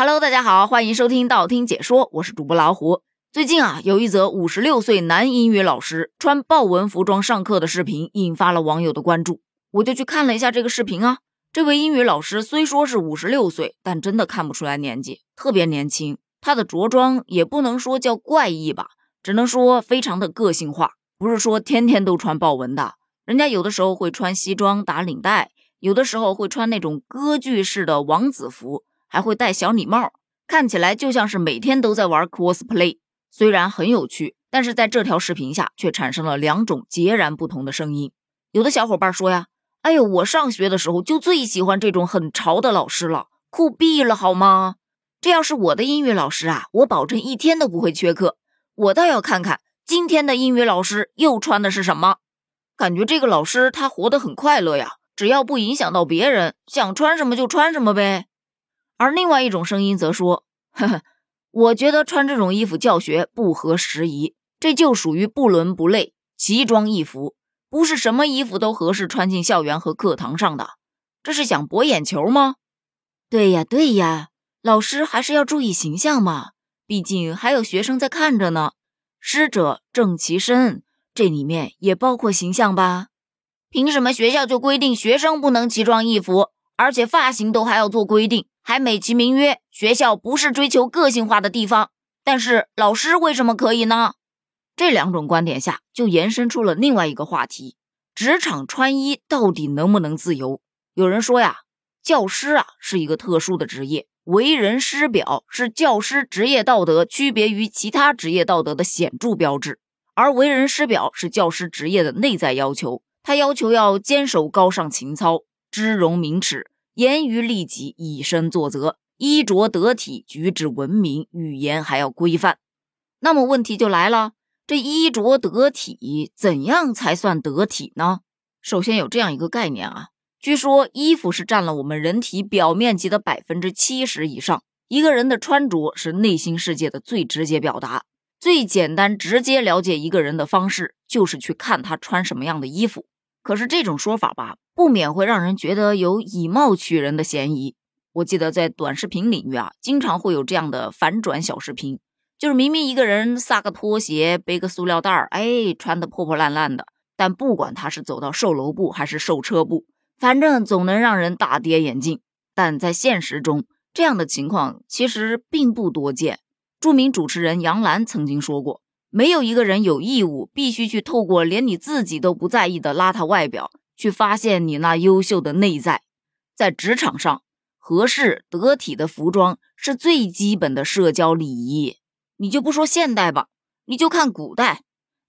Hello，大家好，欢迎收听道听解说，我是主播老虎。最近啊，有一则五十六岁男英语老师穿豹纹服装上课的视频，引发了网友的关注。我就去看了一下这个视频啊。这位英语老师虽说是五十六岁，但真的看不出来年纪，特别年轻。他的着装也不能说叫怪异吧，只能说非常的个性化。不是说天天都穿豹纹的，人家有的时候会穿西装打领带，有的时候会穿那种歌剧式的王子服。还会戴小礼帽，看起来就像是每天都在玩 cosplay。虽然很有趣，但是在这条视频下却产生了两种截然不同的声音。有的小伙伴说呀：“哎呦，我上学的时候就最喜欢这种很潮的老师了，酷毙了，好吗？这要是我的英语老师啊，我保证一天都不会缺课。我倒要看看今天的英语老师又穿的是什么。感觉这个老师他活得很快乐呀，只要不影响到别人，想穿什么就穿什么呗。”而另外一种声音则说：“呵呵，我觉得穿这种衣服教学不合时宜，这就属于不伦不类、奇装异服，不是什么衣服都合适穿进校园和课堂上的。这是想博眼球吗？对呀，对呀，老师还是要注意形象嘛，毕竟还有学生在看着呢。师者，正其身，这里面也包括形象吧？凭什么学校就规定学生不能奇装异服，而且发型都还要做规定？”还美其名曰学校不是追求个性化的地方，但是老师为什么可以呢？这两种观点下就延伸出了另外一个话题：职场穿衣到底能不能自由？有人说呀，教师啊是一个特殊的职业，为人师表是教师职业道德区别于其他职业道德的显著标志，而为人师表是教师职业的内在要求，他要求要坚守高尚情操，知荣明耻。严于律己，以身作则，衣着得体，举止文明，语言还要规范。那么问题就来了，这衣着得体，怎样才算得体呢？首先有这样一个概念啊，据说衣服是占了我们人体表面积的百分之七十以上，一个人的穿着是内心世界的最直接表达。最简单直接了解一个人的方式，就是去看他穿什么样的衣服。可是这种说法吧。不免会让人觉得有以貌取人的嫌疑。我记得在短视频领域啊，经常会有这样的反转小视频，就是明明一个人撒个拖鞋，背个塑料袋儿，哎，穿的破破烂烂的，但不管他是走到售楼部还是售车部，反正总能让人大跌眼镜。但在现实中，这样的情况其实并不多见。著名主持人杨澜曾经说过：“没有一个人有义务必须去透过连你自己都不在意的邋遢外表。”去发现你那优秀的内在，在职场上，合适得体的服装是最基本的社交礼仪。你就不说现代吧，你就看古代，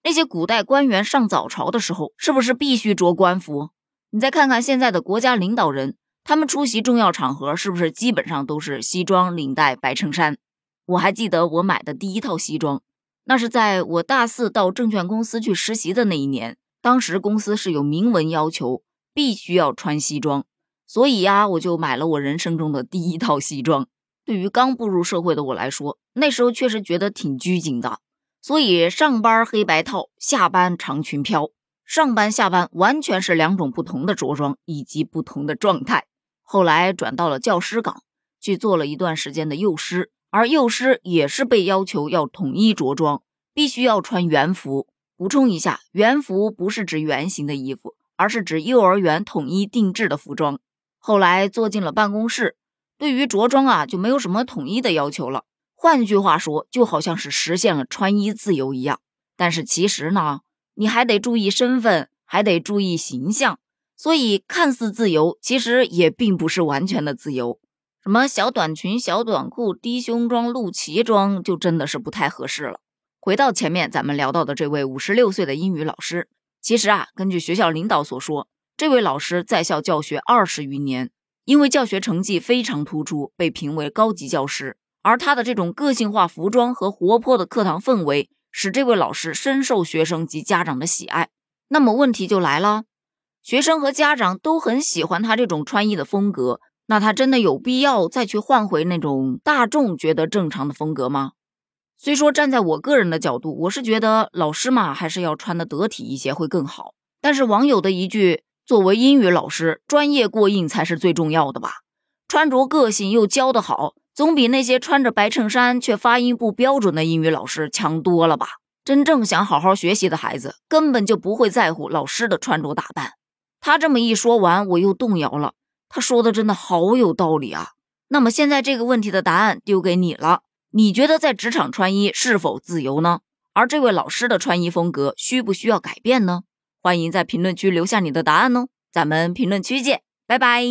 那些古代官员上早朝的时候，是不是必须着官服？你再看看现在的国家领导人，他们出席重要场合，是不是基本上都是西装领带白衬衫？我还记得我买的第一套西装，那是在我大四到证券公司去实习的那一年。当时公司是有明文要求，必须要穿西装，所以呀，我就买了我人生中的第一套西装。对于刚步入社会的我来说，那时候确实觉得挺拘谨的，所以上班黑白套，下班长裙飘。上班下班完全是两种不同的着装以及不同的状态。后来转到了教师岗，去做了一段时间的幼师，而幼师也是被要求要统一着装，必须要穿园服。补充一下，园服不是指圆形的衣服，而是指幼儿园统一定制的服装。后来坐进了办公室，对于着装啊就没有什么统一的要求了。换句话说，就好像是实现了穿衣自由一样。但是其实呢，你还得注意身份，还得注意形象。所以看似自由，其实也并不是完全的自由。什么小短裙、小短裤、低胸装、露脐装，就真的是不太合适了。回到前面咱们聊到的这位五十六岁的英语老师，其实啊，根据学校领导所说，这位老师在校教学二十余年，因为教学成绩非常突出，被评为高级教师。而他的这种个性化服装和活泼的课堂氛围，使这位老师深受学生及家长的喜爱。那么问题就来了，学生和家长都很喜欢他这种穿衣的风格，那他真的有必要再去换回那种大众觉得正常的风格吗？虽说站在我个人的角度，我是觉得老师嘛还是要穿的得体一些会更好。但是网友的一句“作为英语老师，专业过硬才是最重要的吧”，穿着个性又教得好，总比那些穿着白衬衫却发音不标准的英语老师强多了吧？真正想好好学习的孩子，根本就不会在乎老师的穿着打扮。他这么一说完，我又动摇了。他说的真的好有道理啊！那么现在这个问题的答案丢给你了，你觉得在职场穿衣是否自由呢？而这位老师的穿衣风格需不需要改变呢？欢迎在评论区留下你的答案哦！咱们评论区见，拜拜。